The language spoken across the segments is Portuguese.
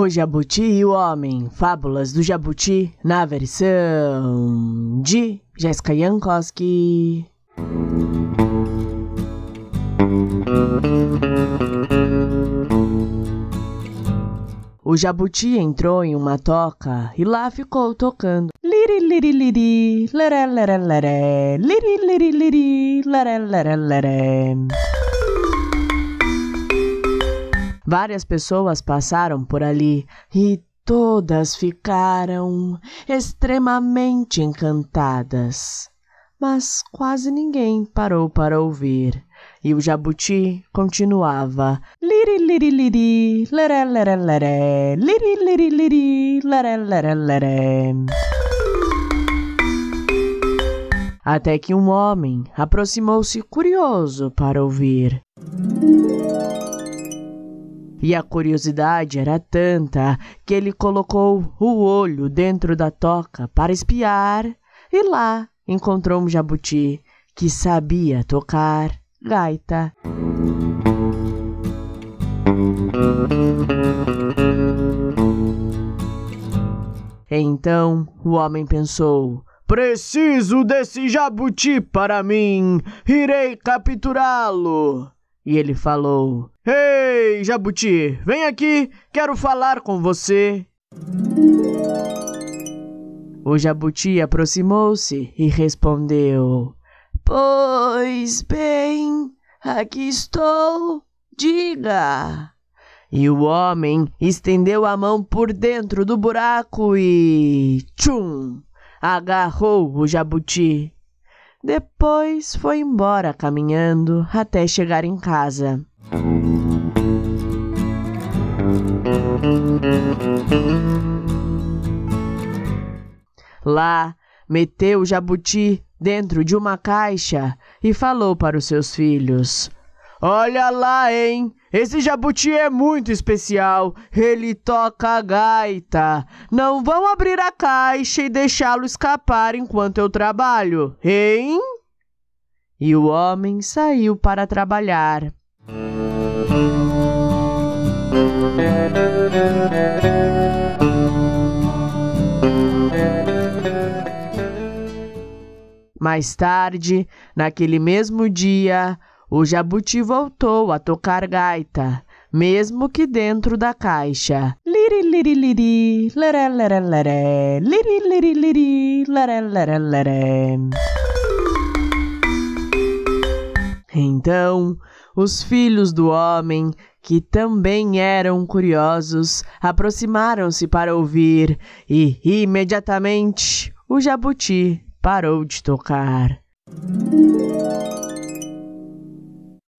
O Jabuti e o Homem, Fábulas do Jabuti, na versão de Jessica Jankowski. O jabuti entrou em uma toca e lá ficou tocando. Liri liri liri, leré liri liri liri, leré. Várias pessoas passaram por ali e todas ficaram extremamente encantadas. Mas quase ninguém parou para ouvir. E o jabuti continuava. Liri liri liri, leré leré leré, liri liri liri, leré leré leré. Até que um homem aproximou-se curioso para ouvir. E a curiosidade era tanta que ele colocou o olho dentro da toca para espiar, e lá encontrou um jabuti que sabia tocar gaita. Então o homem pensou: Preciso desse jabuti para mim, irei capturá-lo. E ele falou: Jabuti, vem aqui, quero falar com você. O jabuti aproximou-se e respondeu: Pois bem, aqui estou, diga. E o homem estendeu a mão por dentro do buraco e. Tchum! Agarrou o jabuti. Depois foi embora caminhando até chegar em casa. Lá, meteu o jabuti dentro de uma caixa e falou para os seus filhos: Olha lá, hein? Esse jabuti é muito especial. Ele toca gaita. Não vão abrir a caixa e deixá-lo escapar enquanto eu trabalho, hein? E o homem saiu para trabalhar. Mais tarde, naquele mesmo dia, o jabuti voltou a tocar gaita, mesmo que dentro da caixa. Liri liri liri, leré liri liri liri, leré. Então, os filhos do homem, que também eram curiosos, aproximaram-se para ouvir e, imediatamente, o jabuti parou de tocar.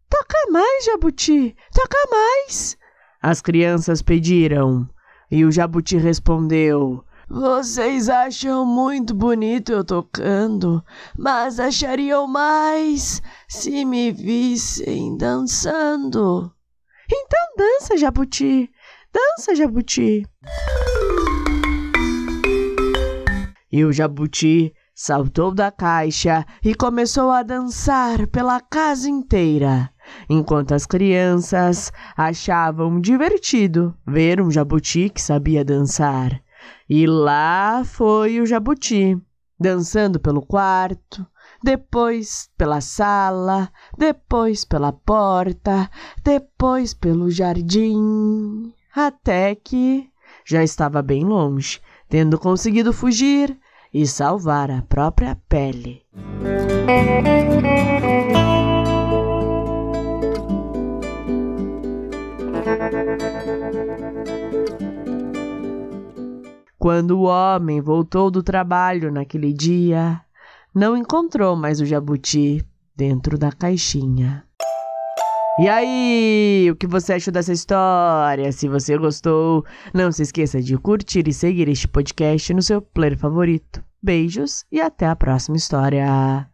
Toca mais, Jabuti! Toca mais! As crianças pediram. E o Jabuti respondeu: Vocês acham muito bonito eu tocando, mas achariam mais se me vissem dançando. Então dança, Jabuti! Dança, Jabuti! E o Jabuti saltou da caixa e começou a dançar pela casa inteira, enquanto as crianças achavam divertido ver um jabuti que sabia dançar. E lá foi o jabuti, dançando pelo quarto, depois pela sala, depois pela porta, depois pelo jardim, até que já estava bem longe, tendo conseguido fugir e salvar a própria pele. Quando o homem voltou do trabalho naquele dia, não encontrou mais o jabuti dentro da caixinha. E aí, o que você achou dessa história? Se você gostou, não se esqueça de curtir e seguir este podcast no seu player favorito. Beijos e até a próxima história.